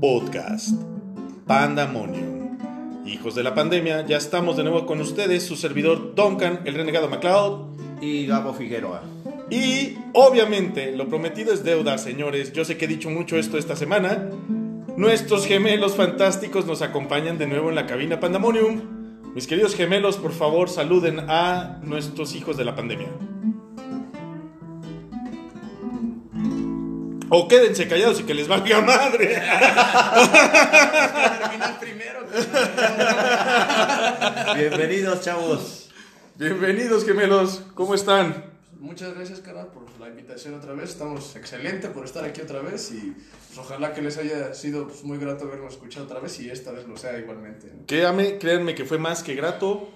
Podcast Pandemonium. Hijos de la pandemia, ya estamos de nuevo con ustedes, su servidor Duncan, el renegado MacLeod. Y Gabo Figueroa. Y obviamente, lo prometido es deuda, señores. Yo sé que he dicho mucho esto esta semana. Nuestros gemelos fantásticos nos acompañan de nuevo en la cabina Pandemonium. Mis queridos gemelos, por favor, saluden a nuestros hijos de la pandemia. O quédense callados y que les valga madre. terminar primero. Bienvenidos, chavos. Bienvenidos, gemelos. ¿Cómo están? Muchas gracias, cara, por la invitación otra vez. Estamos excelente por estar aquí otra vez y pues, ojalá que les haya sido pues, muy grato vernos escuchar otra vez y esta vez lo sea igualmente. ¿no? Créanme, créanme que fue más que grato.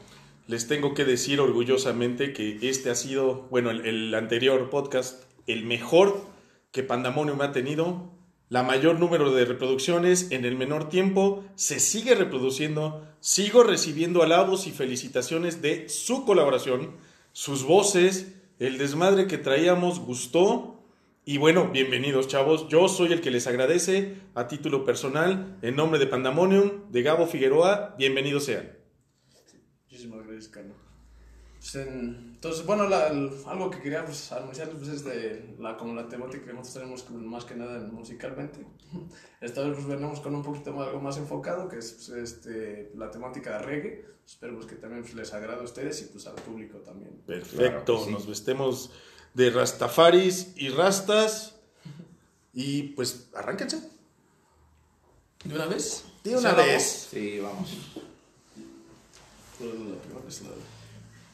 Les tengo que decir orgullosamente que este ha sido, bueno, el, el anterior podcast, el mejor que Pandemonium ha tenido. La mayor número de reproducciones en el menor tiempo. Se sigue reproduciendo. Sigo recibiendo alabos y felicitaciones de su colaboración. Sus voces, el desmadre que traíamos gustó. Y bueno, bienvenidos chavos. Yo soy el que les agradece a título personal, en nombre de Pandemonium, de Gabo Figueroa. Bienvenidos sean. Muchísimas gracias, Carlos. Pues, en- entonces, bueno, la- el- algo que quería pues, anunciarles pues, es de la, como la temática que nosotros tenemos más que nada en- musicalmente. Esta vez pues, venimos con un poquito más, algo más enfocado, que es pues, este, la temática de reggae. Espero pues, que también pues, les agrade a ustedes y pues, al público también. Perfecto, Claro sí. nos vestemos de rastafaris y rastas. Y pues, arránquense. ¿De una vez? De una ¿Sí, vez. Sí, vamos. vamos? La primera vez, la-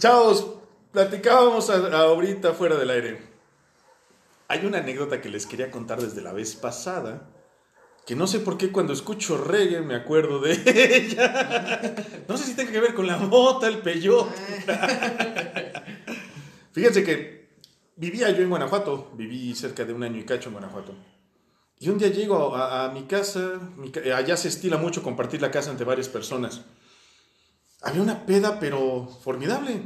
Chavos, platicábamos a- ahorita fuera del aire. Hay una anécdota que les quería contar desde la vez pasada. Que no sé por qué cuando escucho reggae me acuerdo de ella. No sé si tenga que ver con la mota, el peyote. Fíjense que vivía yo en Guanajuato. Viví cerca de un año y cacho en Guanajuato. Y un día llego a, a mi casa. mi allá se estila mucho compartir la casa entre varias personas. Había una peda, pero formidable.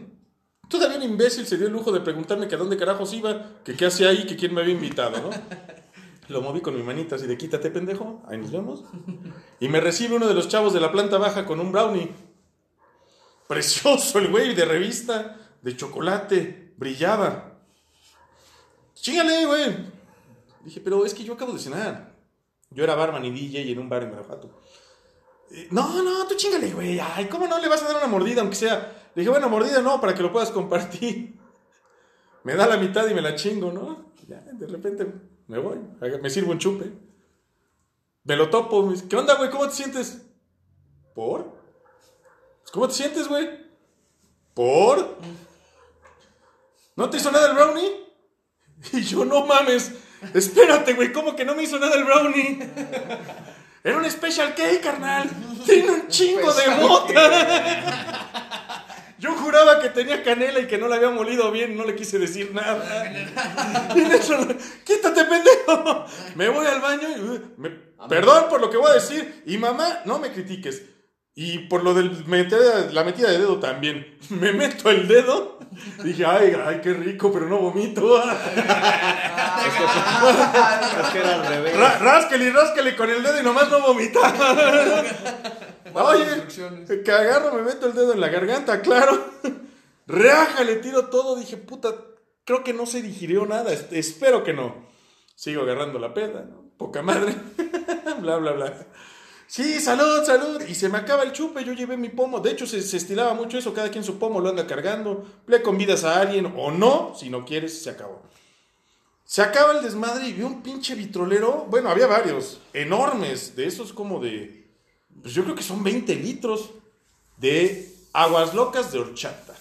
Todavía un imbécil se dio el lujo de preguntarme que a dónde carajos iba, que qué hacía ahí, que quién me había invitado, ¿no? Lo moví con mi manita así de quítate, pendejo, ahí nos vemos. Y me recibe uno de los chavos de la planta baja con un brownie. Precioso el güey, de revista, de chocolate, brillaba. Chíngale, güey. Dije, pero es que yo acabo de cenar. Yo era barman y DJ en un bar en Guanajuato. No, no, tú chingale, güey. Ay, ¿cómo no le vas a dar una mordida, aunque sea? Le dije, bueno, mordida no, para que lo puedas compartir. Me da la mitad y me la chingo, ¿no? Ya, de repente me voy, me sirvo un chupe. Me lo topo, ¿qué onda, güey? ¿Cómo te sientes? ¿Por? Pues, ¿Cómo te sientes, güey? ¿Por? ¿No te hizo nada el brownie? Y yo, no mames. Espérate, güey, ¿cómo que no me hizo nada el brownie? Era un special cake, carnal. Tiene un chingo de mota. Yo juraba que tenía canela y que no la había molido bien, no le quise decir nada. Y en eso, Quítate, pendejo. Me voy al baño y. uh, me- perdón por lo que voy a decir. Y mamá, no me critiques. Y por lo de la metida de dedo también. Me meto el dedo. Dije, ay, ay, qué rico, pero no vomito. Es que era al revés. Y rásquele con el dedo y nomás no vomitar. Oye, que agarro, me meto el dedo en la garganta, claro. Reaja, le tiro todo. Dije, puta, creo que no se digirió nada. es- Espero que no. Sigo agarrando la peda, ¿no? Poca madre. bla, bla, bla. Sí, salud, salud. Y se me acaba el chupe, yo llevé mi pomo. De hecho, se, se estilaba mucho eso. Cada quien su pomo lo anda cargando. Le convidas a alguien o no. Si no quieres, se acabó. Se acaba el desmadre y vi un pinche vitrolero. Bueno, había varios. Enormes. De esos como de. Pues yo creo que son 20 litros. De aguas locas de horchata.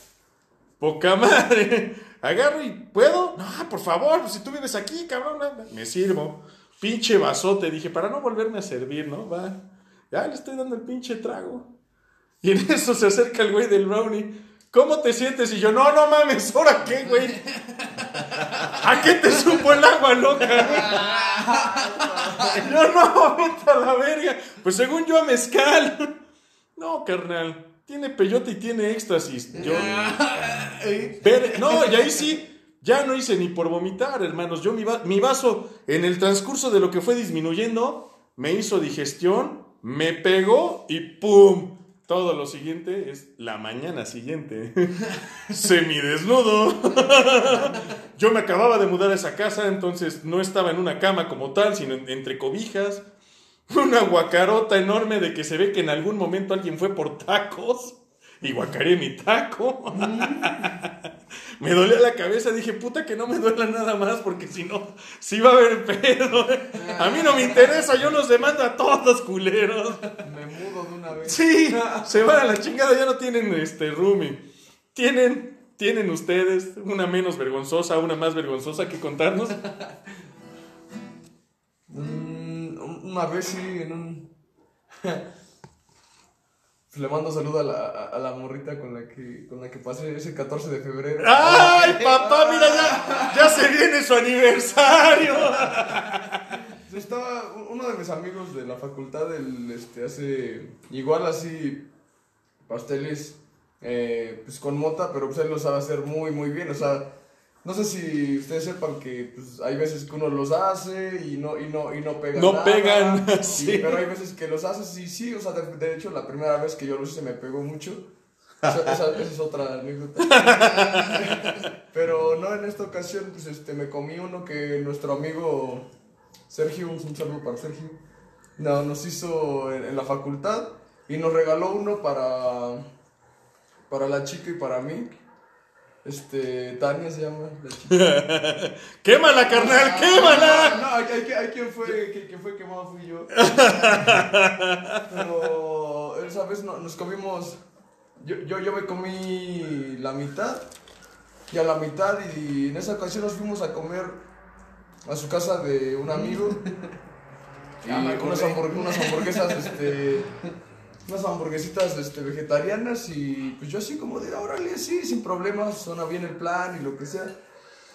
Poca madre. Agarro y ¿puedo? No, por favor, pues si tú vives aquí, cabrón. anda. Me sirvo. Pinche vasote. Dije, para no volverme a servir, ¿no? Va. Ya le estoy dando el pinche trago. Y en eso se acerca el güey del brownie. ¿Cómo te sientes? Y yo, no, no mames, ¿ahora qué, güey? ¿A qué te supo el agua loca? Yo no, vete a la verga. Pues según yo a mezcal. No, carnal. Tiene peyote y tiene éxtasis. Yo. Ver- no, y ahí sí. Ya no hice ni por vomitar, hermanos. Yo mi, va- mi vaso, en el transcurso de lo que fue disminuyendo, me hizo digestión, me pegó y ¡pum! Todo lo siguiente es la mañana siguiente. Semidesnudo. Yo me acababa de mudar a esa casa, entonces no estaba en una cama como tal, sino en- entre cobijas. Una guacarota enorme de que se ve que en algún momento alguien fue por tacos y guacaré mi taco. me dolía la cabeza, dije, puta que no me duela nada más porque si no, sí va a haber pedo. A mí no me interesa, yo los demando a todos, culeros. Me mudo de una vez. Sí, se van a la chingada, ya no tienen este roomie. Tienen, tienen ustedes una menos vergonzosa, una más vergonzosa que contarnos. Mm, una vez sí, en un. Pues le mando saludo a la, a- a la morrita con la que con la que pasé ese 14 de febrero. ¡Ay, papá, mira, ya, ya se viene su aniversario! Estaba uno de mis amigos de la facultad, él este, hace igual así pasteles eh, pues con mota, pero pues él lo sabe hacer muy muy bien, o sea, no sé si ustedes sepan que pues, hay veces que uno los hace y no y no y no pegan No nada, pegan, y- sí. pero hay veces que los haces y sí, o sea, de, de hecho la primera vez que yo los hice me pegó mucho. Esa es otra anécdota. Pero no en esta ocasión, pues este, me comí uno que nuestro amigo Sergio, un saludo para Sergio, no, nos hizo en, en la facultad y nos regaló uno para, para la chica y para mí. Este, Tania se llama, la chica. ¡Quémala, carnal! ¡Quémala! No, hay, hay, hay quien fue, que, que fue quemado fui yo. Pero esa vez no- nos comimos. Yo, yo, yo me comí la mitad. Y a la mitad, y en esa ocasión nos fuimos a comer a su casa de un amigo. Y hamburg- unas hamburguesas, este. Unas hamburguesitas este, vegetarianas y pues yo así como de, órale, sí, sin problemas, suena bien el plan y lo que sea.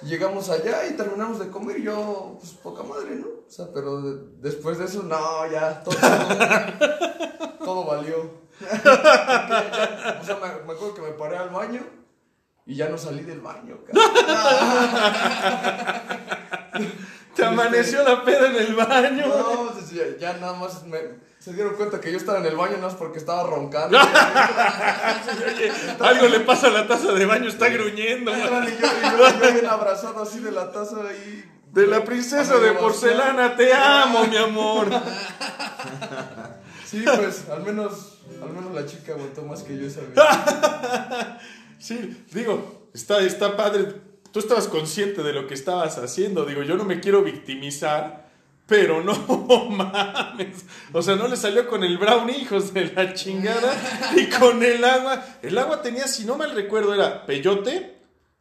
Llegamos allá y terminamos de comer y yo, pues poca madre, ¿no? O sea, pero de- después de eso, no, ya, todo, todo, todo valió. O sea, me, me acuerdo que me paré al baño y ya no salí del baño, Te amaneció la peda en el baño. No, ya, ya nada más me- se dieron cuenta que yo estaba en el baño, nada más porque estaba roncando. Algo le pasa a la taza de baño, está gruñendo. Entran y yo, y yo bien abrazado así de la taza ahí. De la princesa de porcelana, te amo, mi amor. Sí, pues, al menos, al menos la chica aguantó más que yo esa vez. Sí, digo, está, está padre. Tú estabas consciente de lo que estabas haciendo. Digo, yo no me quiero victimizar, pero no mames. O sea, no le salió con el brownie, hijos de la chingada, y con el agua. El agua tenía, si no mal recuerdo, era peyote,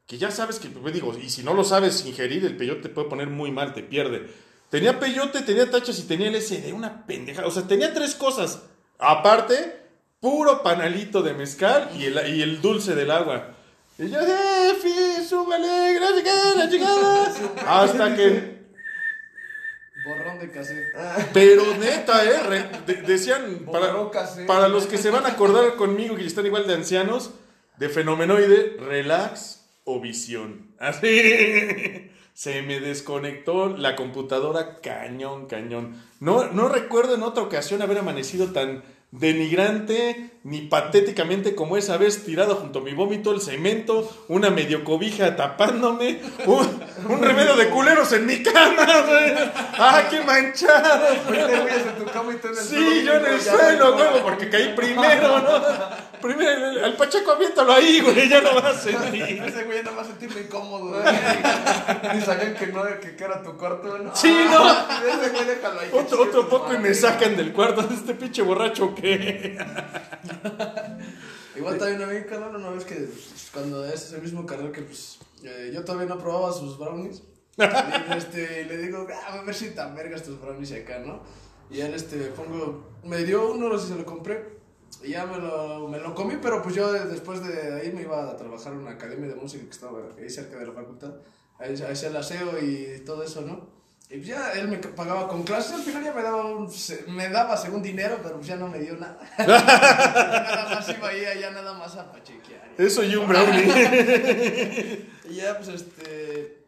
que ya sabes que, pues, digo, y si no lo sabes ingerir, el peyote te puede poner muy mal, te pierde. Tenía peyote, tenía tachas y tenía LSD, una pendeja. O sea, tenía tres cosas. Aparte, puro panalito de mezcal y el, y el dulce del agua. Y yo, jefe, súbale, gracias, la chingada. Hasta que. Borrón de cassette. Pero neta, ¿eh? Re- de- decían, para, Borró cassette. para los que se van a acordar conmigo que están igual de ancianos, de fenomenoide, relax o visión. Así. Se me desconectó la computadora cañón, cañón. No, no recuerdo en otra ocasión haber amanecido tan denigrante ni patéticamente como esa vez tirado junto a mi vómito, el cemento, una medio cobija tapándome, un, un remedio de culeros en mi cama, güey. ¡Ah, qué manchado! Sí, yo en el ya, suelo, ya. huevo, porque caí primero, ¿no? Primero, el- al Pacheco aviéntalo ahí, güey, ya no vas a sentir. Ese güey nada más sentirme incómodo. Ni sabían que no, que, que era tu cuarto, ¿no? Sí, no. Ese güey déjalo ahí. Otro, otro poco y me sacan del cuarto de este pinche borracho que... Igual también a mí, carnal, una vez que pues, cuando es ese mismo carnal que pues eh, yo todavía no probaba sus brownies. y este, le digo, ah, a ver si tan vergas tus brownies acá, ¿no? Y él este, pongo, me dio uno, no sé si se lo compré. Y ya me lo, me lo comí, pero pues yo después de ahí me iba a trabajar en una academia de música que estaba ahí cerca de la facultad. Ahí ahí hacía el aseo y todo eso, ¿no? Y pues ya él me pagaba con clases, al final ya me daba, un, me daba según dinero, pero pues ya no me dio nada. nada más iba ahí allá nada más a pachequear. Eso y un brownie. Y ya pues este,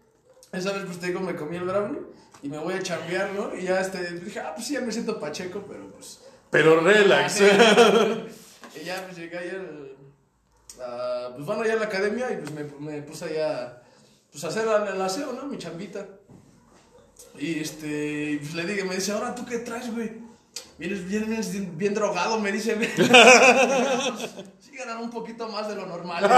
esa vez pues te digo, me comí el brownie y me voy a chambear, ¿no? Y ya este, dije, ah, pues sí, ya me siento pacheco, pero pues... Pero relax. y ya pues llegué ayer, ah, pues van allá a la academia y pues me, me puse allá, pues a hacer el aseo, ¿no? Mi chambita. Y este, pues le dije, me dice, ahora tú qué traes, güey. Vienes bien, bien, bien drogado, me dice. sí, ganar un poquito más de lo normal.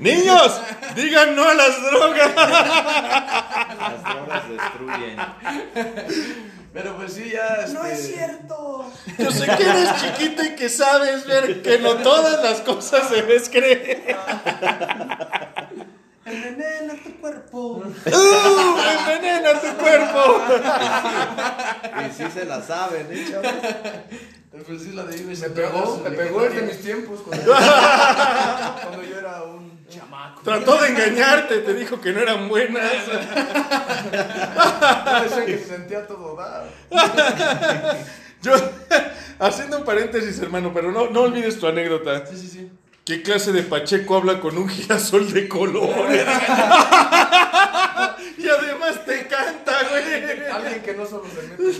Niños, digan no a las drogas. Las drogas destruyen. Pero pues sí, ya. Este... No es cierto. Yo sé que eres chiquito y que sabes ver que no todas las cosas se descreen. Envenena tu cuerpo. ¡Uh! ¡Envenena tu cuerpo! Y sí se la saben, ¿eh, chavos? Pues sí, la de Ives. Me pegó, me pegó desde mis tiempos. Cuando, cuando yo era un chamaco. Trató de engañarte, te dijo que no eran buenas. Yo decía que se sentía todo dar. Yo, haciendo un paréntesis, hermano, pero no, no olvides tu anécdota. Sí, sí, sí. ¿Qué clase de Pacheco habla con un girasol de colores? y además te canta, güey. Alguien que no solo se mete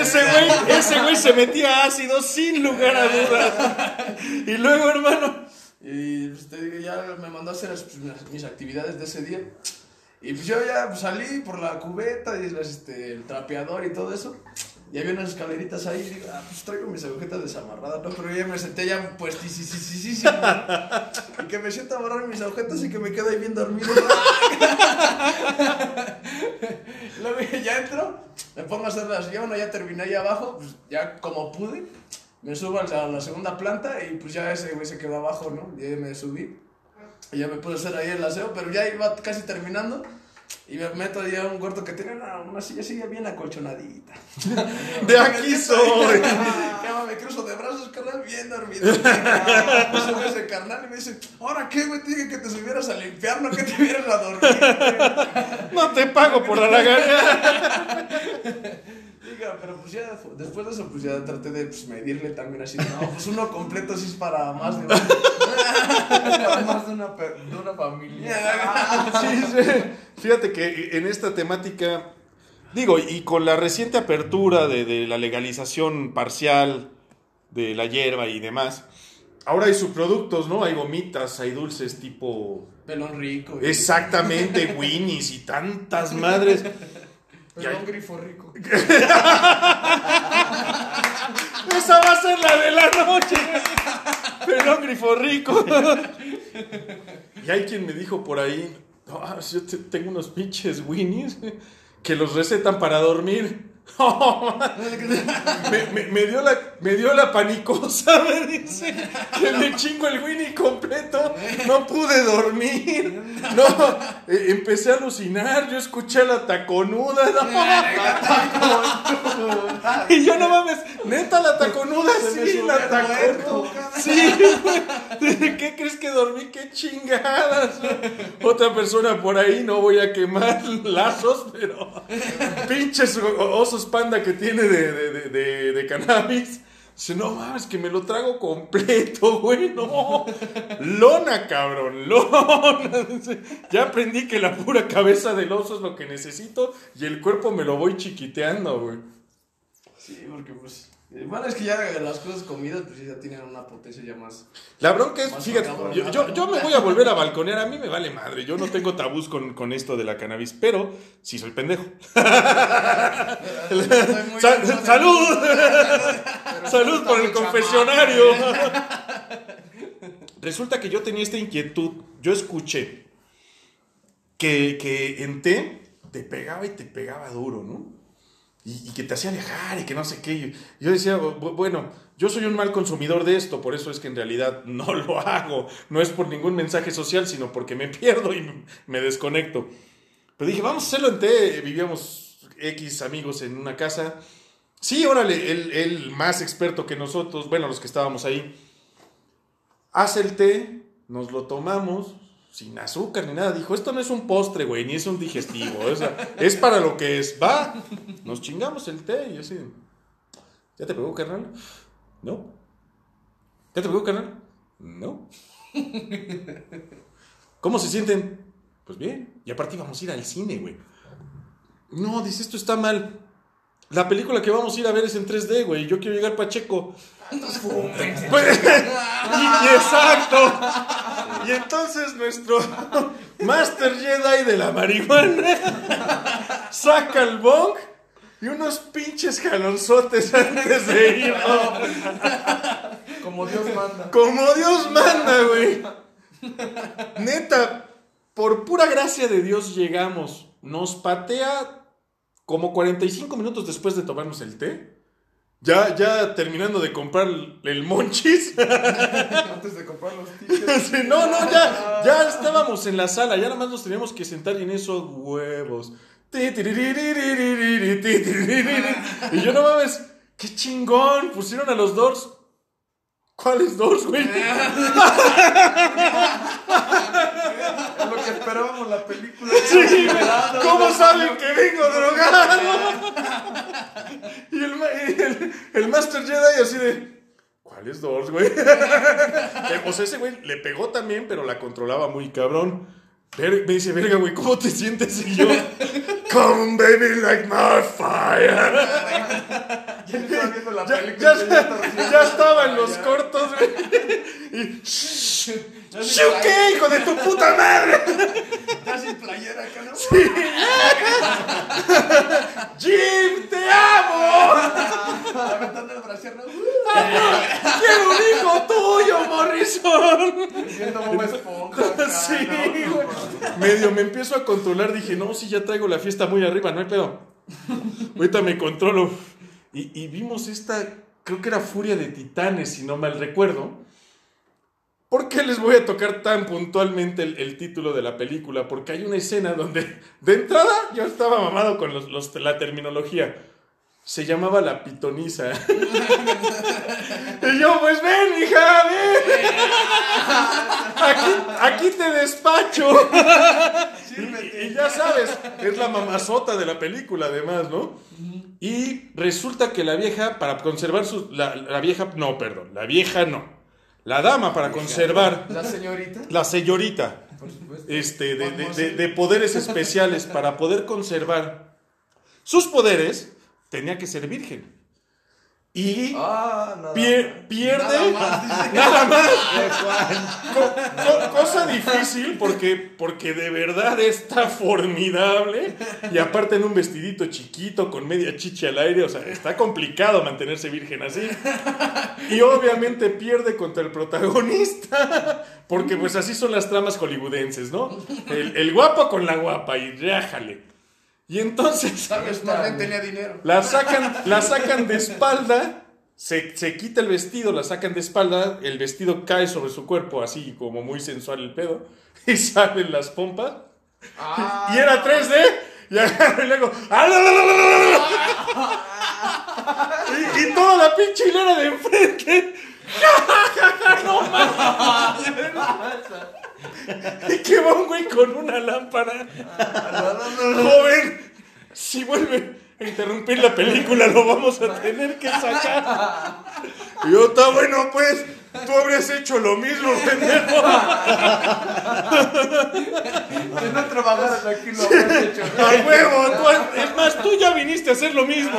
Ese güey, ese güey se metía ácido sin lugar a dudas. Y luego, hermano, Y pues, te digo, ya me mandó a hacer pues, mis- actividades de ese día. Y pues yo ya pues, salí por la cubeta y las, este, el trapeador y todo eso. Y había unas escaleritas ahí y digo, ah, pues traigo mis agujetas desamarradas, ¿no? Pero ya me senté ya pues sí, sí, sí, sí, sí. Y que me siento a amarrar mis agujetas y que me quedo ahí bien dormido. Luego ya entro, me pongo a hacer las... Ya ya terminé ahí abajo, pues ya como pude. Me subo a la, a segunda planta y pues ya ese güey se quedó abajo, ¿no? Y ahí me subí. Y ya me pude hacer ahí el aseo, pero ya iba casi terminando. Y me meto ya a un cuarto que tenía una, una silla así bien acolchonadita. De aquí soy. Me cruzo de brazos, carnal, bien dormido. Me sube ese carnal y me dice, ¿ahora qué, güey? Te dije que te subieras al infierno, que te vieras a dormir. güey". No te pago por la lagartija. Diga, pero pues ya después de eso, pues ya traté de pues, medirle también así. No, pues uno completo sí es para más de uno. Más de una, de una familia. Sí, sí. Fíjate que en esta temática, digo, y con la reciente apertura de, de la legalización parcial de la hierba y demás, ahora hay subproductos, ¿no? Hay gomitas, hay dulces tipo... Pelón rico. y- Exactamente, Winnies y tantas madres. Pero un grifo rico. Esa va a ser la de la noche. Pelón grifo rico. Y hay quien me dijo por ahí, "Ah, yo te- tengo unos pinches Winnies que los recetan para dormir. Me, me- me dio la, me dio la panicosa, me dice, que me chingo el Winnie completo, no pude dormir, no, eh, empecé a alucinar, yo escuché la taconuda, no. y yo no mames, neta la taconuda, sí, la taconuda, muerto. sí, güey. ¿de qué crees que dormí? ¡Qué chingadas! Otra persona por ahí, no voy a quemar lazos, pero pinches o- panda que tiene de, de, cannabis. Dice, no mames, que me lo trago completo, güey, no. Lona, cabrón, lona. Ya aprendí que la pura cabeza del oso es lo que necesito y el cuerpo me lo voy chiquiteando, güey. Sí, porque pues. Eh, Bueno, es que ya las cosas comidas, pues ya tienen una potencia ya más. La bronca es, fíjate, yo, yo, yo me voy a volver a balconear, a mí me vale madre, yo no tengo tabús con, con esto de la cannabis, pero sí soy pendejo. Sa- ¡Salud! ¡Salud por el confesionario! Resulta que yo tenía esta inquietud, yo escuché que, que en té te pegaba y te pegaba duro, ¿no? Y, y que te hacía viajar y que no sé qué. Yo decía, bu- bueno, yo soy un mal consumidor de esto, por eso es que en realidad no lo hago. No es por ningún mensaje social, sino porque me pierdo y me desconecto. Pero dije, vamos a hacerlo en té. Vivíamos X amigos en una casa. Sí, órale, él, él más experto que nosotros, bueno, los que estábamos ahí, hace el té, nos lo tomamos sin azúcar ni nada. Dijo, esto no es un postre, güey, ni es un digestivo. o sea, es para lo que es. Va, nos chingamos el té y así, ¿ya te pegó, carnal? No. ¿Ya te pegó, carnal? No. ¿Cómo se sienten? Pues bien. Y aparte íbamos a ir al cine, güey. No, dice, esto está mal. La película que vamos a ir a ver es en 3D, güey. Yo quiero llegar Pacheco. Pues, y, y exacto. Y entonces nuestro Master Jedi de la marihuana saca el bong y unos pinches jalonzotes antes de ir. Como Dios manda. Como Dios manda, güey. Neta, por pura gracia de Dios llegamos. Nos patea como 45 minutos después de tomarnos el té. Ya, ya terminando de comprar el monchis. Antes de comprar los tickets. No, no, ya, ya estábamos en la sala, ya nada más nos teníamos que sentar y en esos huevos. Y yo no mames, qué chingón, pusieron a los Doors. ¿Cuáles Doors, güey? Es esperábamos la película. Sí, ¿Cómo saben que vengo drogado? Y el, el, el Master Jedi así de. ¿Cuáles Doors, güey? Eh, O sea, ese güey le pegó también, pero la controlaba muy cabrón. Ver- me dice, verga, güey, ¿cómo te sientes? Y yo, Come baby like my fire. ya estaba. Ya, estaba en los cortos, güey. Y. qué, hijo de tu puta madre! Ya sin playera acá, ¿no? Sí. ¡Jim, te amo! Aventando el brasier, ¿no? ¡Quiero un hijo tuyo, Morrison! Esponja. Sí. Medio me empiezo a controlar. Dije, no, sí, ya traigo la fiesta muy arriba, no hay pedo. Ahorita me controlo. Y, vimos esta, creo que era Furia de Titanes, si no mal recuerdo. ¿Por qué les voy a tocar tan puntualmente el, título de la película? Porque hay una escena donde, de entrada, yo estaba mamado con los- la terminología. Se llamaba la pitonisa. y yo, pues ven, hija, ven. Aquí, aquí te despacho. Y, y ya sabes, es la mamazota de la película, además, ¿no? Y resulta que la vieja, para conservar su. La, la vieja, no, perdón, la vieja no. La dama, para conservar. La señorita. La señorita Por supuesto. este, de, de- de- de poderes especiales para poder conservar sus poderes, tenía que ser virgen. Y Ah, nada. pierde Nada más, dice. nada más. Juan. Co- co- cosa difícil porque, porque de verdad está formidable. Y aparte en un vestidito chiquito con media chicha al aire. O sea, está complicado mantenerse virgen así. Y obviamente pierde contra el protagonista. Porque pues así son las tramas hollywoodenses, ¿no? El, el guapo con la guapa y rájale. Y entonces vez más tenía dinero. la sacan, la sacan de espalda, se, se quita el vestido, la sacan de espalda, el vestido cae sobre su cuerpo, así como muy sensual el pedo, y salen las pompas. Ah, Y era 3D, y agarro y le hago. "Ah, la, la, la, la, la". Y, y toda la pinche hilera de enfrente. no Y que va un güey con una lámpara. Joven, si vuelve a interrumpir la película, lo vamos a tener que sacar. Y yo, está bueno, pues. Tú habrías hecho lo mismo, pendejo. Si no trabajaras aquí lo habrías hecho. A huevo, tú- es más, tú ya viniste a hacer lo mismo.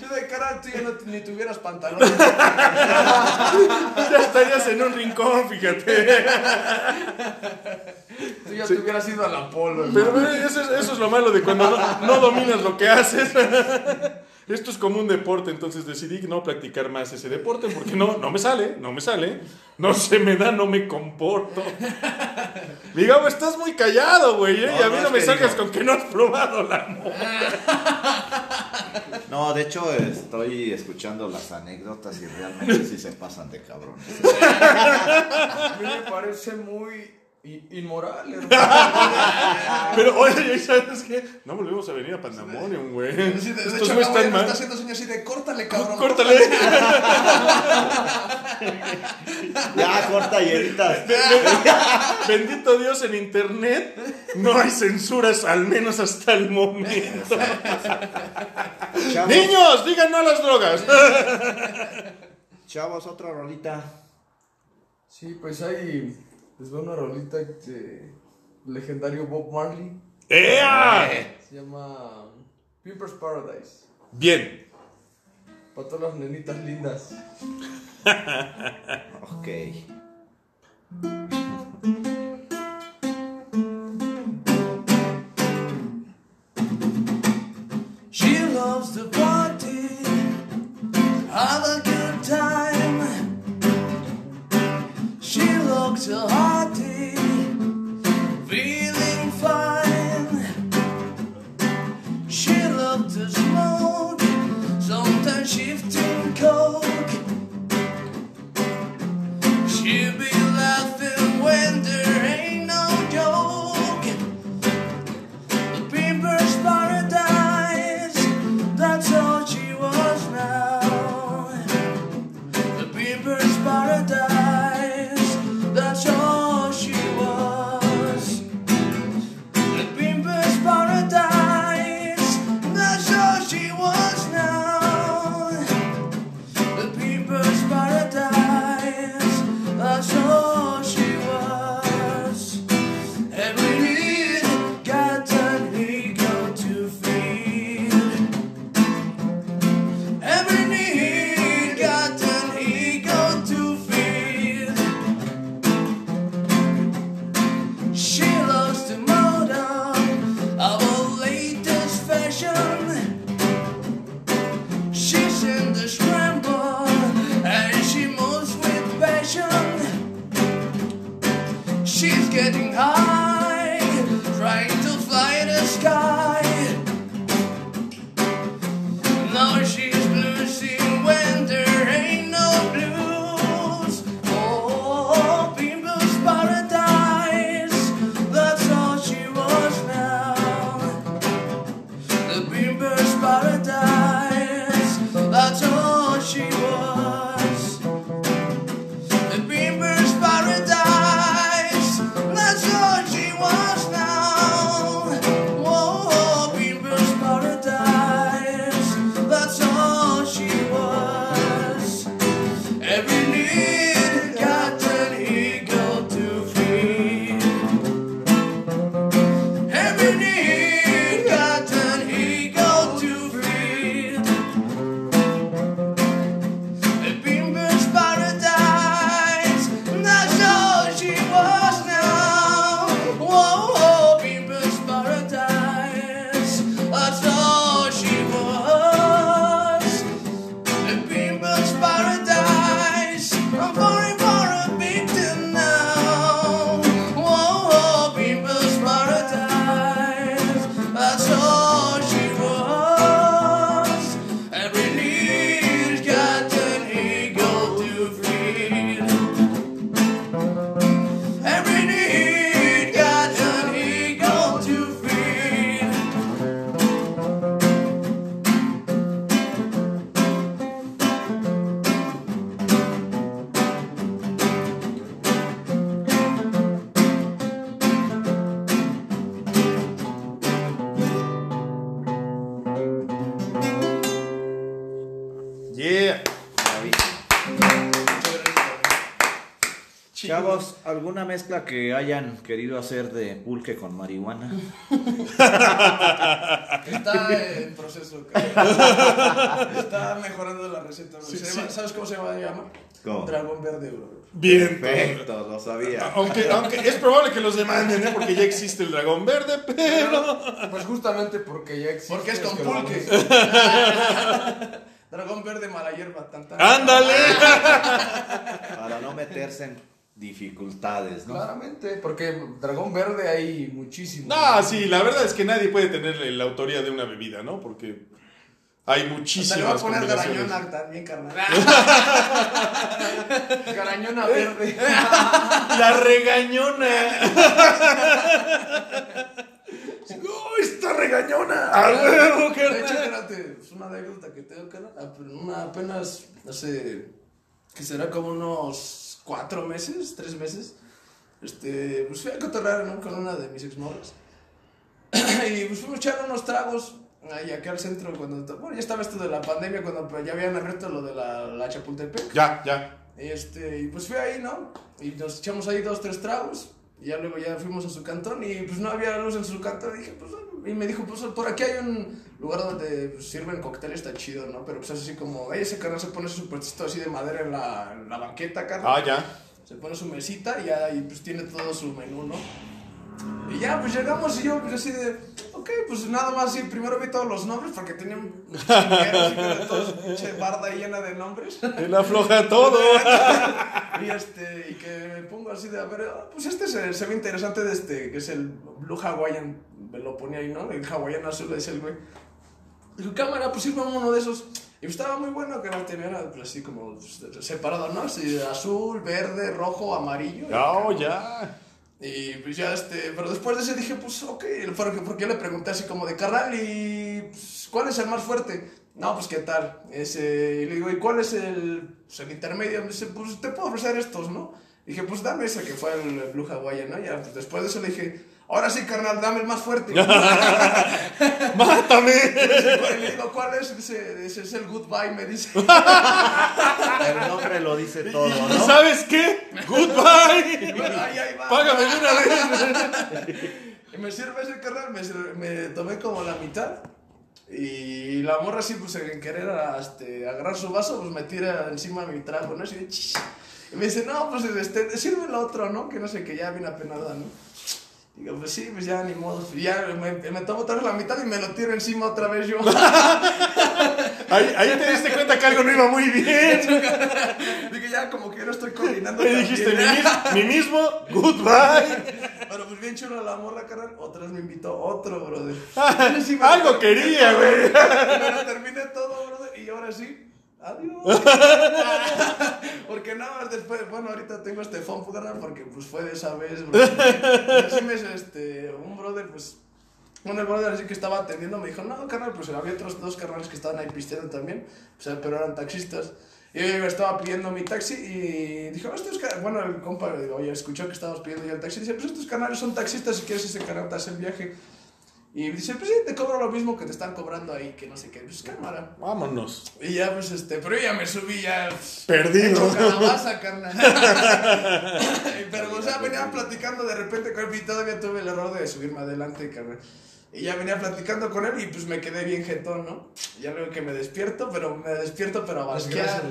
Yo de cara tú ya no, ni tuvieras pantalones. Ya estarías en un rincón, fíjate. Tú ya te hubieras ido al Apolo. Pero hermano. eh, eso, es- eso es lo malo de cuando no, no dominas lo que haces. Esto es como un deporte, entonces decidí no practicar más ese deporte porque no, no me sale, no me sale, no se me da, no me comporto. Digamos, estás muy callado, güey, ¿eh? y a mí no, me salgas con que no has probado la mota. No, de hecho estoy escuchando las anécdotas y realmente sí se pasan de cabrones. A mí me parece muy inmoral. Pero, oye, ¿sabes qué? No volvemos a venir a Pandemonium, güey. Sí, de, de Estos hecho, güey están me está mal. haciendo señas así de córtale, cabrón. Córtale. Ya, corta y editas. Bendito Dios, en internet no hay censuras, al menos hasta el momento. Niños, digan no a las drogas. chavos, otra rolita. Sí, pues hay. Les veo una rolita de legendario Bob Marley. ¡Ea! Se llama Piper's Paradise. Bien. Para todas las nenitas lindas. Ok. She loves to party, have a good time. She looks mezcla que hayan querido hacer de pulque con marihuana? Está en proceso. cabrón. Está mejorando la receta. ¿Sabes cómo se llama? llama? ¿Cómo? Dragón verde, bro. Bien. Perfecto, lo sabía. Aunque, aunque es probable que los demanden, ¿eh? porque ya existe el dragón verde, pero. Pues justamente porque ya existe. Porque es con pulque. Dragón verde, mala hierba, tanta. ¡Ándale! Para no meterse en dificultades, ¿no? Claramente, porque dragón verde hay muchísimo. No, sí, la verdad es que nadie puede tener la autoría de una bebida, ¿no? Porque hay sea, le voy a muchísimas poner garañona también, carnal. Garañona verde. La regañona. ¡Oh, está regañona! ¡A huevo, De hecho, carnal! espérate, es una anécdota que tengo, carnal. Ah, pero Una apenas, hace, que será como unos cuatro meses, tres meses. Este, pues fui a cotorrear, ¿no? Con una de mis exnovias. y pues fuimos a echar unos tragos ahí acá al centro cuando, bueno, ya estaba esto de la pandemia, cuando pues, ya habían abierto lo de la, la Chapultepec. Ya, ya. Y, este, pues fui ahí, ¿no? Y nos echamos ahí dos, tres tragos. Y ya luego ya fuimos a su cantón y pues no había luz en su cantón. Y dije, pues, y me dijo, pues por aquí hay un lugar donde sirven cócteles, está chido, ¿no? Pero pues es así como, "Ey, ese carnal se pone su puestito así de madera en la, en la banqueta, carnal. Ah, ya. Se pone su mesita y y pues tiene todo su menú, ¿no? Y ya, pues llegamos y yo, pues así de, ok, pues nada más, sí, primero vi todos los nombres porque tenían un toda su pinche barda ahí llena de nombres. Él afloja todo. Y este, y que me pongo así de, a ver, ah, pues este se, se ve interesante de este, que es el Blue Hawaiian, me lo ponía ahí, ¿no? El hawaiano azul es el güey. Dijo, cámara, pues sirve uno de esos. Y estaba muy bueno que no tenía pues, así como pues, separado, ¿no? Así, azul, verde, rojo, amarillo. y Oh, ya. Y pues ya, este, pero después de ese dije, pues ok, porque, porque yo le pregunté así como de carnal, ¿y pues, cuál es el más fuerte? No, pues qué tal. Ese, y le digo, ¿y cuál es el, pues, el intermedio? Me dice, pues te puedo ofrecer estos, ¿no? Dije, pues dame ese que fue el Blue Hawaiian, ¿no? Ya, pues, después de eso le dije, ahora sí, carnal, dame el más fuerte. ¡Mátame! le digo, ¿cuál es? Dice, ese es el Goodbye, me dice. El nombre lo dice todo, ¿Y ¿no? sabes qué? ¡Goodbye! Bueno, ahí, ahí va. Págame de una vez. Y me sirve ese carnal, me, sirve- me tomé como la mitad. Y la morra así, pues en querer este, agarrar su vaso, pues me tira encima de mi trago, ¿no? Así de "Chis". Y me dice, no, pues este, sirve el otro, ¿no? Que no sé, que ya viene apenada, ¿no? Digo, pues sí, pues ya ni modo. Y ya me, me tomo otra vez la mitad y me lo tiro encima otra vez yo. Ahí, ahí te diste cuenta que algo no iba muy bien. Dije, ya como que no estoy coordinando. Tan dijiste bien". mi, mi mismo goodbye. Pero pues bien chulo la morra, carnal. Otra vez me invitó otro, brother. Algo quería, güey. Me lo terminé todo, brother. Y ahora sí, adiós. porque nada más después, bueno, ahorita tengo este phone, carnal, porque pues fue de esa vez, así me, este, un brother, pues, Bueno, el brother así que estaba atendiendo me dijo, no, carnal, pues había otros dos carnales que estaban ahí pisteando también, o sea, pero eran taxistas. Y yo estaba pidiendo mi taxi y dijo, estos ca-". bueno, el compa digo, oye, escuchó que estábamos pidiendo ya el taxi, y dice, pues estos canales son taxistas, si quieres ese canal te hace el viaje. Y dice, pues sí, te cobro lo mismo que te están cobrando ahí, que no sé qué, pues cámara. Vámonos. Y ya, pues, este, pero ya me subí ya... pues, Perdido. calabaza, carnal. pero, o sea, venía platicando de repente con él y todavía tuve el error de subirme adelante, carnal. Y ya venía platicando con él y pues me quedé bien jetón, ¿no? Ya luego que me despierto, pero me despierto, pero a basquear.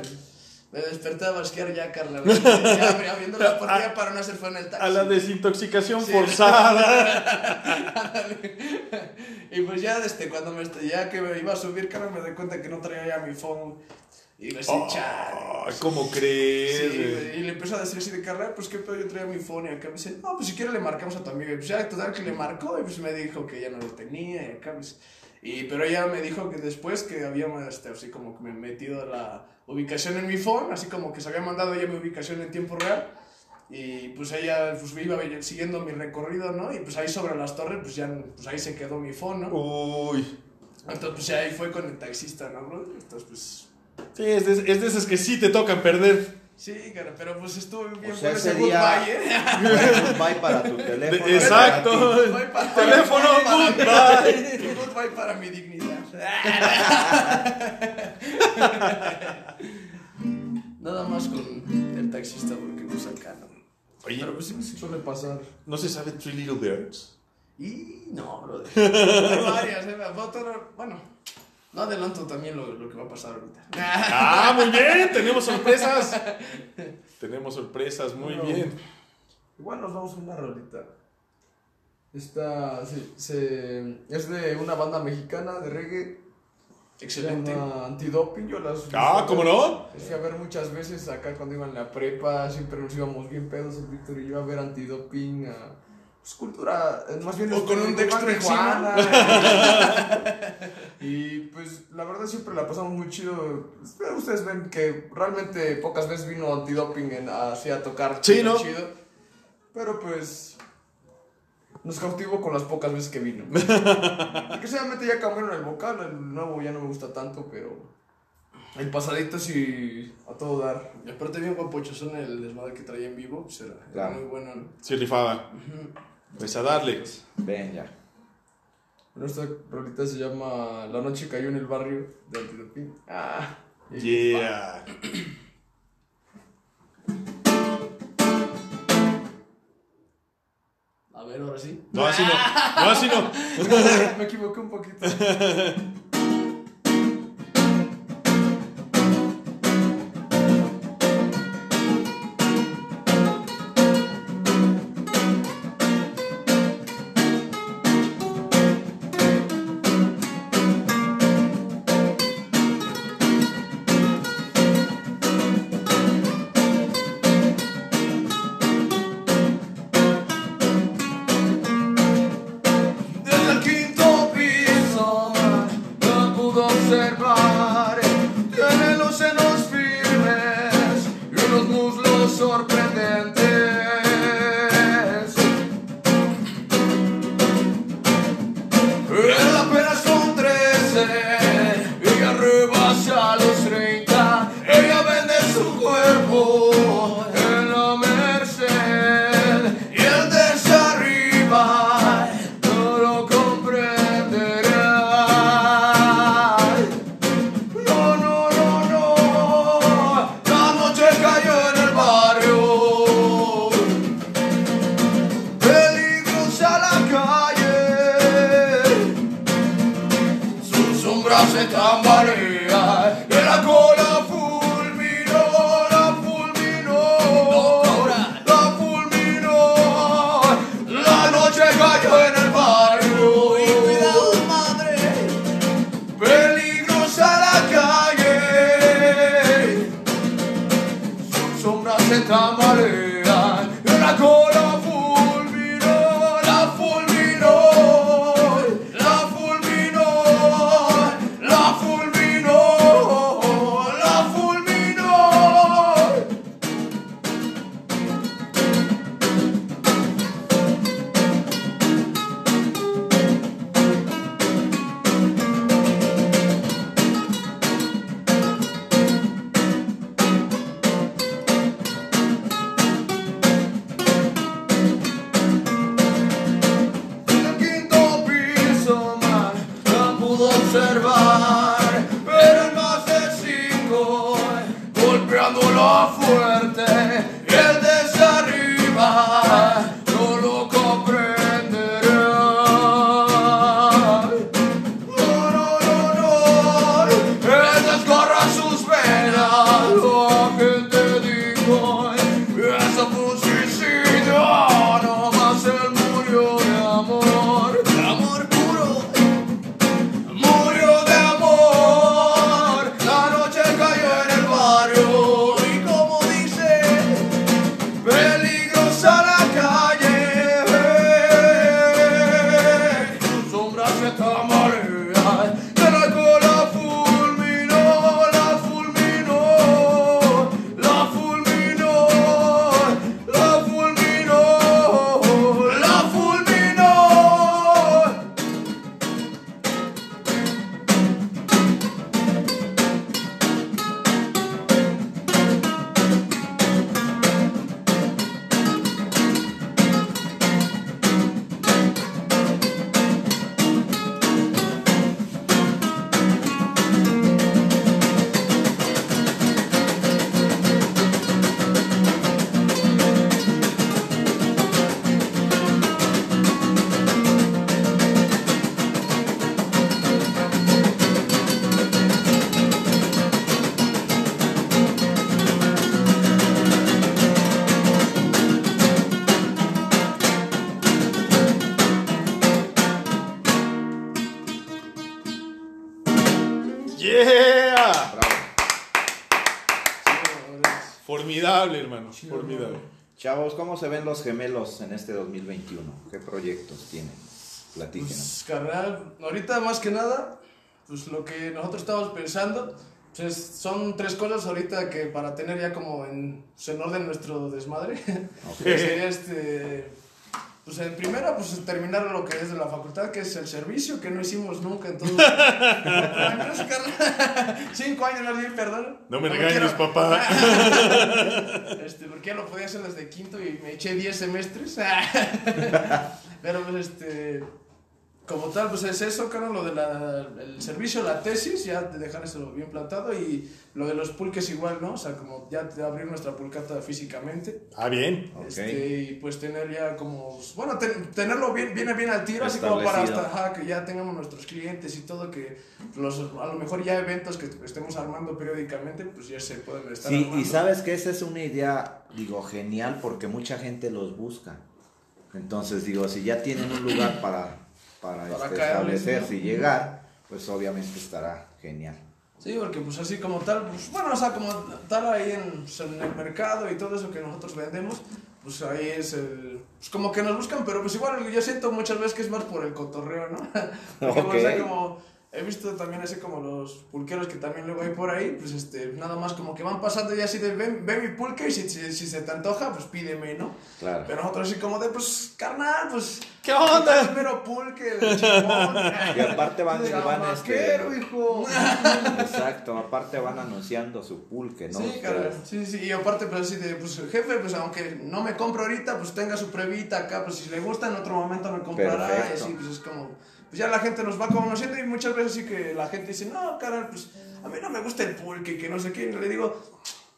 Me desperté a basquear ya, carnal. Ya abriendo la puerta para no hacer fue en el taxi. A la desintoxicación Sí. forzada. y pues ya desde cuando me ya que me iba a subir, carnal, me doy cuenta que no traía ya mi phone. Y me Oh, decía, Ay, ¿Cómo crees? Sí, y le empezó a decir así de carrera, pues qué pedo, yo traía mi phone y acá me dice, no, pues si quiere le marcamos a tu amiga. Y pues ya, total que le marcó y pues me dijo que ya no lo tenía y acá pues... Y, pero ella me dijo que después que había este, así como que me metido la ubicación en mi phone, así como que se había mandado ella mi ubicación en tiempo real. Y pues ella pues iba siguiendo mi recorrido, ¿no? Y pues ahí sobre las torres, pues ya pues ahí se quedó mi phone, ¿no? Uy. Entonces pues ahí fue con el taxista, ¿no, bro? Entonces pues... Sí, es de, es de esas que sí te tocan perder. Sí, cara, pero pues estuvo bien O sea, ese día- goodbye, ¿eh? Bueno, goodbye para tu teléfono. De- exacto. Goodbye para- Teléfono, para- goodbye. Goodbye para mi dignidad. Nada más con el taxista porque pues acá no. Oye, Pero pues sí, sí suele pasar. ¿no se sabe Three Little Birds? Y no, brother. Hay varias, ¿eh? Bueno, no adelanto también lo, lo que va a pasar ahorita. Ah, muy bien, tenemos sorpresas. tenemos sorpresas, muy Bueno. bien. Igual nos vamos a una rolita. Esta se, se- es de una banda mexicana de reggae. Excelente. Se llama Antidoping. Yo las Ah, ¿cómo no? Fui a ver muchas veces acá cuando iba en la prepa. Siempre nos íbamos bien pedos el Víctor y yo a ver Antidoping. A, pues cultura, eh, más bien O con un Dexter Tijuana. y pues la verdad siempre la pasamos muy chido. Espero Ustedes ven que realmente pocas veces vino Antidoping en, así a tocar. Sí, ¿no? Chido. Pero pues nos cautivó con las pocas veces que vino. y que seguramente ya cambiaron el vocal, el nuevo ya no me gusta tanto, pero el pasadito sí a todo dar. Y aparte bien guapochosón el desmadre que traía en vivo, pues era, era Claro. muy bueno. ¿no? Sí, rifaba. Pues a darle. Ven ya. Bueno, esta rolita se llama La noche cayó en el barrio de Antidoping. Ah, Yeah. A ver, ahora sí. No, así no. No, así no. me equivoqué un poquito. Chavos, ¿cómo se ven los gemelos en este 2021? ¿Qué proyectos tienen? Platíquenos. Pues, carnal, ahorita más que nada, pues lo que nosotros estamos pensando, pues es- son tres cosas ahorita que para tener ya como en, pues, en orden nuestro desmadre, sería este, pues en primera, pues terminar lo que es de la facultad, que es el servicio, que no hicimos nunca. Entonces, Cinco años, no sé, perdón. No me regañes, papá. Este, porque ya lo podía hacer desde quinto y me eché 10 semestres. Pero pues este. Como tal, pues es eso, claro, lo del servicio, la tesis, ya de dejar eso bien plantado y lo de los pulques igual, ¿no? O sea, como ya de abrir nuestra pulcata físicamente. Ah, bien. Ok. Este, y pues tener ya como, pues, bueno, ten- tenerlo bien, bien, bien al tiro, así como para hasta, ajá, que ya tengamos nuestros clientes y todo, que los, a lo mejor ya eventos que estemos armando periódicamente, pues ya se pueden estar Sí, armando. y sabes que esa es una idea, digo, genial porque mucha gente los busca. Entonces, digo, si ya tienen un lugar para, para, Para este, establecerse y llegar, pues obviamente estará genial. Sí, porque pues así como tal, pues bueno, o sea, como tal ahí en, pues, en el mercado y todo eso que nosotros vendemos, pues ahí es el... Pues como que nos buscan, pero pues igual yo siento muchas veces que es más por el cotorreo, ¿no? Porque, pues, o sea, como... He visto también así como los pulqueros que también luego hay por ahí, pues este, nada más como que van pasando y así de, ven, ven mi pulque y si, si, si se te antoja, pues pídeme, ¿no? Claro. Pero nosotros así como de, pues, carnal, pues... ¿Qué onda? El mero pulque, el chingón. Y aparte van, van este, Chamaquero, hijo. exacto, aparte van anunciando su pulque, ¿no? Sí, carnal. Sí, sí, y aparte, pues así de, pues jefe, pues aunque no me compro ahorita, pues tenga su previta acá, pues si le gusta en otro momento me comprará. Perfecto. Y así, pues es como, pues ya la gente nos va conociendo y muchas veces sí que la gente dice, no, carnal, pues a mí no me gusta el pulque, que no sé qué. Y le digo,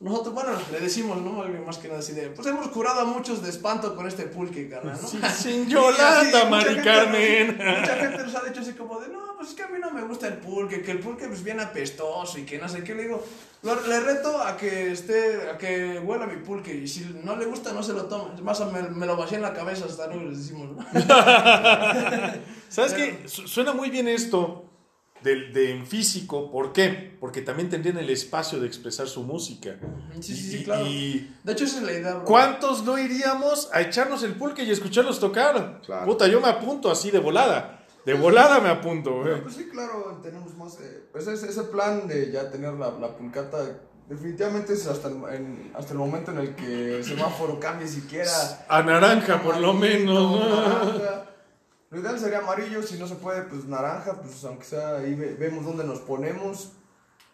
nosotros, bueno, le decimos, ¿no? Más que nada así de, pues hemos curado a muchos de espanto con este pulque, carnal, ¿no? Sin, sin Yolanda, así, mucha Mari gente Carmen. nos- Mucha gente nos ha dicho así como de, no, pues es que a mí no me gusta el pulque, que el pulque es bien apestoso y que no sé qué. Le digo, le reto a que esté, a que huela mi pulque y si no le gusta no se lo tome. Es más, me, me lo vacía en la cabeza hasta luego les decimos, ¿no? ¿Sabes qué? Su- Suena muy bien esto del de en físico. ¿Por qué? Porque también tendrían el espacio de expresar su música. Sí, sí, Y- sí, claro. y- De hecho, esa es la idea, bro. ¿Cuántos no iríamos a echarnos el pulque y escucharlos tocar? Claro. Puta, yo me apunto así de volada. De volada me apunto, güey. Pues sí, claro, tenemos más. eh, pues ese, ese plan de ya tener la, la pulcata, definitivamente es hasta el, en- hasta el momento en el que el semáforo cambie siquiera. A naranja, por lo menos. ¿no? naranja. Lo ideal sería amarillo, si no se puede, pues naranja, pues aunque sea ahí ve- vemos dónde nos ponemos.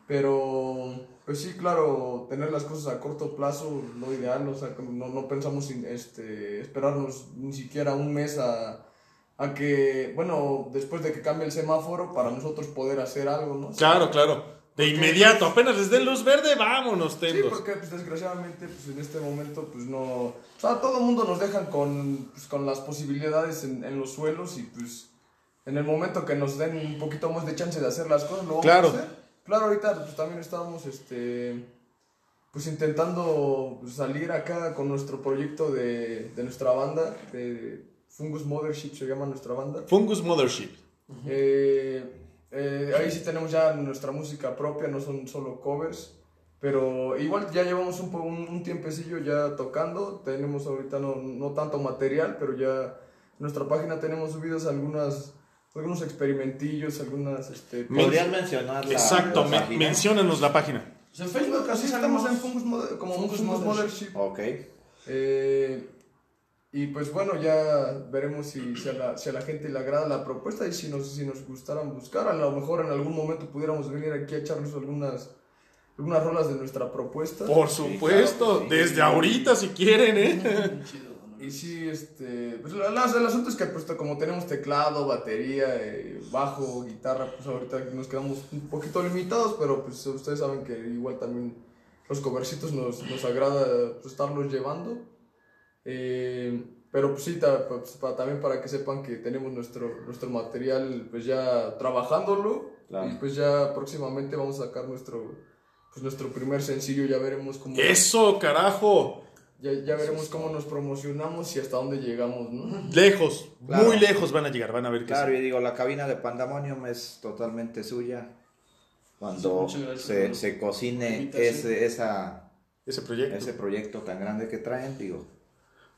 Pero, pues sí, claro, tener las cosas a corto plazo, lo ideal, o sea, no, no pensamos en, este, esperarnos ni siquiera un mes a, a que, bueno, después de que cambie el semáforo, para nosotros poder hacer algo, ¿no? Claro, claro. De inmediato, apenas les den luz verde, vámonos, Sí, tendos. porque pues, desgraciadamente pues, en este momento pues no... O sea, todo el mundo nos dejan con, pues, con las posibilidades en, en los suelos y pues en el momento que nos den un poquito más de chance de hacer las cosas, lo vamos Claro. a hacer. Claro, ahorita pues también estábamos este, pues intentando pues, salir acá con nuestro proyecto de, de nuestra banda, de Fungus Mothership se llama nuestra banda. Fungus Mothership. Eh, eh, ahí sí tenemos ya nuestra música propia, no son solo covers. Pero igual ya llevamos un, un, un tiempecillo ya tocando. Tenemos ahorita no, no tanto material, pero ya en nuestra página tenemos subidos algunas, algunos experimentillos, algunas... Este, ¿Podrían mencionar la, Exacto, la me- página? menciónanos la página. Pues en Facebook así así estamos salimos en Fungus, Mother- como Fungus Fungus. Mothership. Ok. Eh, y pues bueno, ya veremos si, si, a la, si a la gente le agrada la propuesta y si nos, si nos gustaran buscar. A lo mejor en algún momento pudiéramos venir aquí a echarnos algunas, algunas rolas de nuestra propuesta. Por supuesto, claro sí. desde ahorita si quieren, ¿eh? Y sí, este, pues la- la- el asunto es que pues, como tenemos teclado, batería, eh, bajo, guitarra, pues ahorita nos quedamos un poquito limitados, pero pues ustedes saben que igual también los covercitos nos, nos agrada pues, estarlos llevando. Eh, pero pues sí, ta- pues, pa- también para que sepan que tenemos nuestro, nuestro material pues ya trabajándolo Claro. y pues ya próximamente vamos a sacar nuestro, pues, nuestro primer sencillo, ya veremos cómo... Eso, carajo. Ya, ya veremos cómo nos promocionamos y hasta dónde llegamos, ¿no? Lejos, Claro. muy lejos van a llegar, van a ver que Claro, sí. y digo, la cabina de Pandemonium es totalmente suya. Cuando gracias se, por se cocine ese, esa, ese proyecto. ese proyecto tan grande que traen, digo,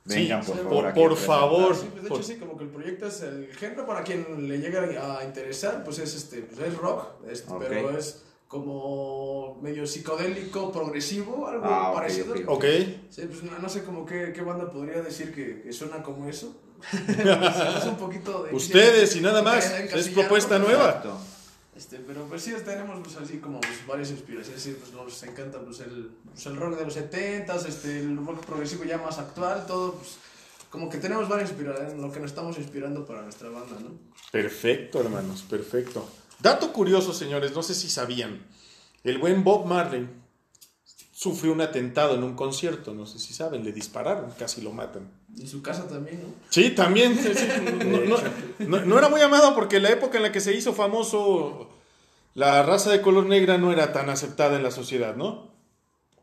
Sí, vengan por sí, favor. por- a por presentar. favor. Sí, pues de Por- hecho sí, como que el proyecto es el género para quien le llega a interesar, pues es este, pues es rock, este, Ok. pero es como medio psicodélico, progresivo, algo Ah, parecido. ok, Ok. Sí, pues no, no sé como qué, qué banda podría decir que, que suena como eso. es un poquito de... Ustedes y nada más. Es propuesta pues, nueva. Exacto. Este, pero pues sí, tenemos pues, así como pues, varias inspiraciones, sí, pues nos encanta pues, el, pues, el rock de los 70s, este, el rock progresivo ya más actual, todo, pues como que tenemos varias inspiraciones, lo que nos estamos inspirando para nuestra banda, ¿no? Perfecto, hermanos, perfecto. Dato curioso, señores, no sé si sabían. El buen Bob Marley sufrió un atentado en un concierto, no sé si saben, le dispararon, casi lo matan. Y su casa también, ¿no? Sí, también. sí, sí, No, no- no- no era muy amado porque la época en la que se hizo famoso, la raza de color negra no era tan aceptada en la sociedad, ¿no?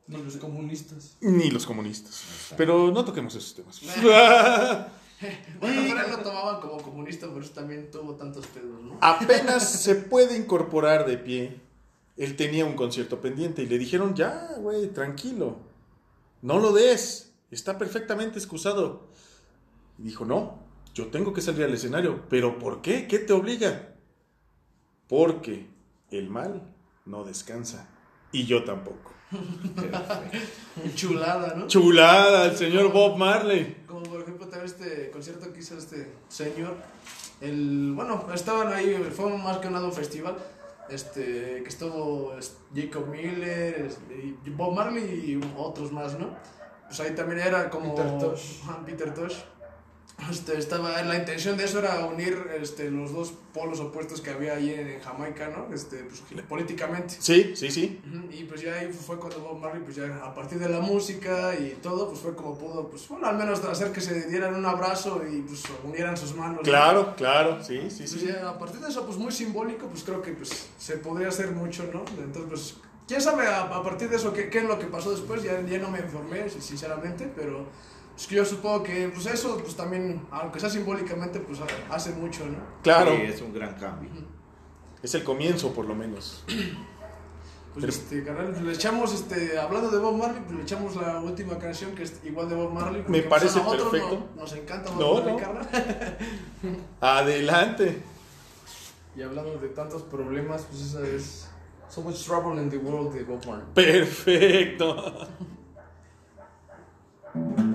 No, los comunistas. Ni los comunistas. Pero no toquemos esos temas. Bueno, pero lo tomaban como comunista, por eso también tuvo tantos pedos, ¿no? Apenas se puede incorporar de pie. Él tenía un concierto pendiente y le dijeron, ya, güey, tranquilo. No lo des. Está perfectamente excusado. Y dijo, no, yo tengo que salir al escenario. ¿Pero por qué? ¿Qué te obliga? Porque el mal no descansa. Y yo tampoco. Chulada, ¿no? Chulada, el señor Bob Marley. Por ejemplo también este concierto que hizo este señor. El, bueno, estaban ahí, fue más que nada un festival. Este, que estuvo es- Jacob Miller, Bob Marley y otros más, ¿no? Pues ahí también era como. Peter Tosh. Peter Tosh. Este, estaba, la intención de eso era unir este, los dos polos opuestos que había ahí en, en Jamaica, ¿no? Este, pues, políticamente. Sí, sí, sí. Ujú, Y pues ya ahí fue cuando Bob Marley, pues ya a partir de la música y todo, pues fue como pudo, pues bueno, al menos hacer que se dieran un abrazo y pues unieran sus manos. ¿no? Claro, claro, sí, sí, Pues sí. ya a partir de eso, pues muy simbólico, pues creo que pues se podría hacer mucho, ¿no? Entonces, pues, quién sabe a, a partir de eso qué, qué es lo que pasó después, ya, ya no me informé, sinceramente, pero pues, yo supongo que pues eso, pues también, aunque sea simbólicamente, pues ha- hace mucho, ¿no? Claro. Sí, es un gran cambio. Es el comienzo, por lo menos. Pues Pero- este, carnal, le echamos, este, hablando de Bob Marley, pues le echamos la última canción que es igual de Bob Marley. porque, pues, parece a nosotros perfecto. no- nos encanta Bob No, Marley, no. carnal. Adelante. Y hablando de tantos problemas, pues esa es So Much Trouble in the World de Bob Marley. Perfecto.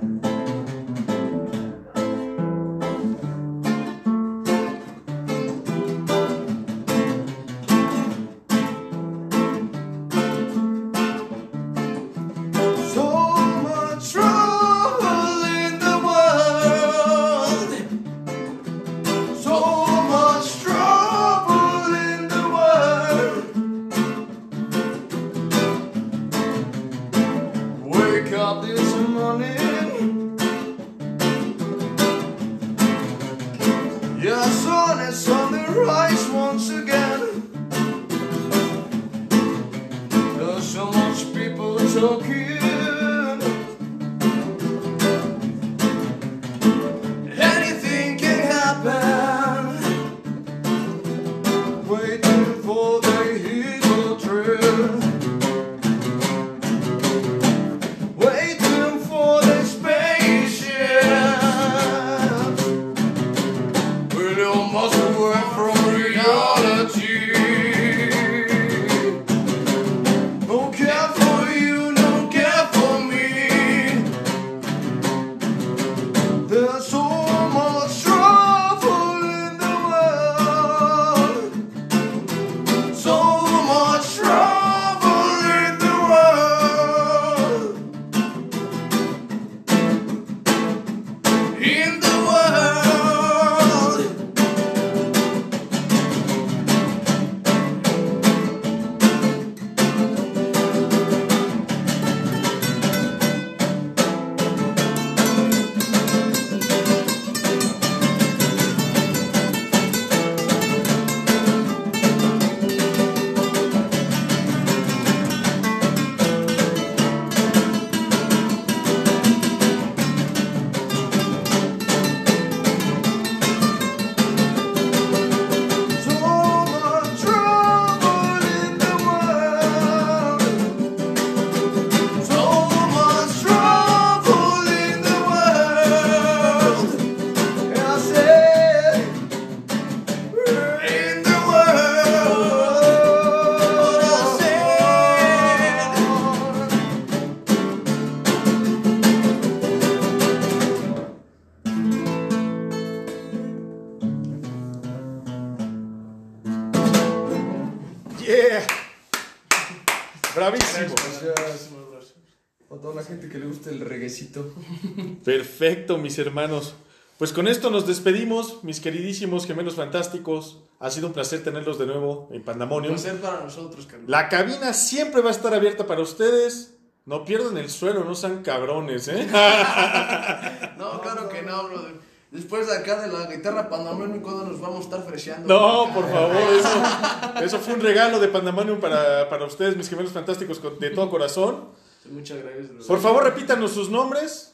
Perfecto, mis hermanos. Pues con esto nos despedimos, mis queridísimos gemelos fantásticos. Ha sido un placer tenerlos de nuevo en Un Pandemonium. placer para nosotros, carnal. La cabina siempre va a estar abierta para ustedes. No pierdan el suelo, no sean cabrones, ¿eh? No, claro que no, brother. Después de acá de la guitarra Pandamonium, ¿cuándo nos vamos a estar freseando? No, por favor, eso, eso fue un regalo de Pandemonium para, para ustedes, mis gemelos fantásticos, de todo corazón. Muchas gracias. Por favor, repítanos sus nombres.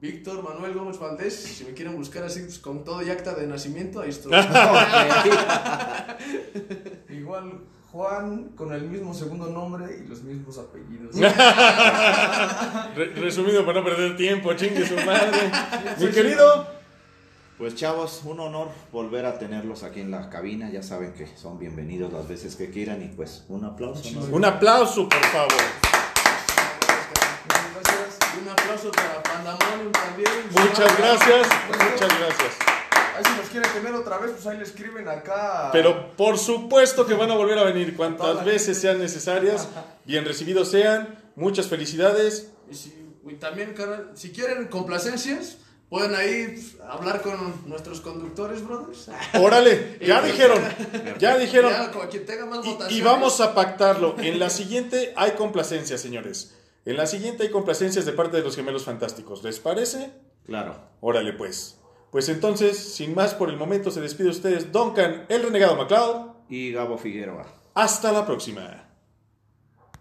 Víctor Manuel Gómez Valdés, si me quieren buscar así pues, con todo y acta de nacimiento, ahí estoy. Igual Juan con el mismo segundo nombre y los mismos apellidos. Re- resumido para no perder tiempo, chingue su madre. Mi querido, Pues chavos, un honor volver a tenerlos aquí en la cabina. Ya saben que son bienvenidos las veces que quieran y pues un aplauso. ¿no? un aplauso, por favor. Un aplauso para Pandamonium también. Muchas gracias, muchas gracias. Ahí si nos quieren tener otra vez, pues ahí le escriben acá. Pero por supuesto que van a volver a venir cuantas veces sean necesarias. Bien recibidos sean. Muchas felicidades. Y, si- y también, carnal, si quieren complacencias, pueden ahí hablar con nuestros conductores, brothers. Órale, ya dijeron, ya dijeron. Ya, quien tenga más Y, y vamos a pactarlo. En la siguiente hay complacencias, señores. En la siguiente hay complacencias de parte de los gemelos fantásticos. ¿Les parece? Claro. Órale, pues. Pues entonces, sin más por el momento, se despide de ustedes Duncan, el renegado MacLeod. Y Gabo Figueroa. Hasta la próxima.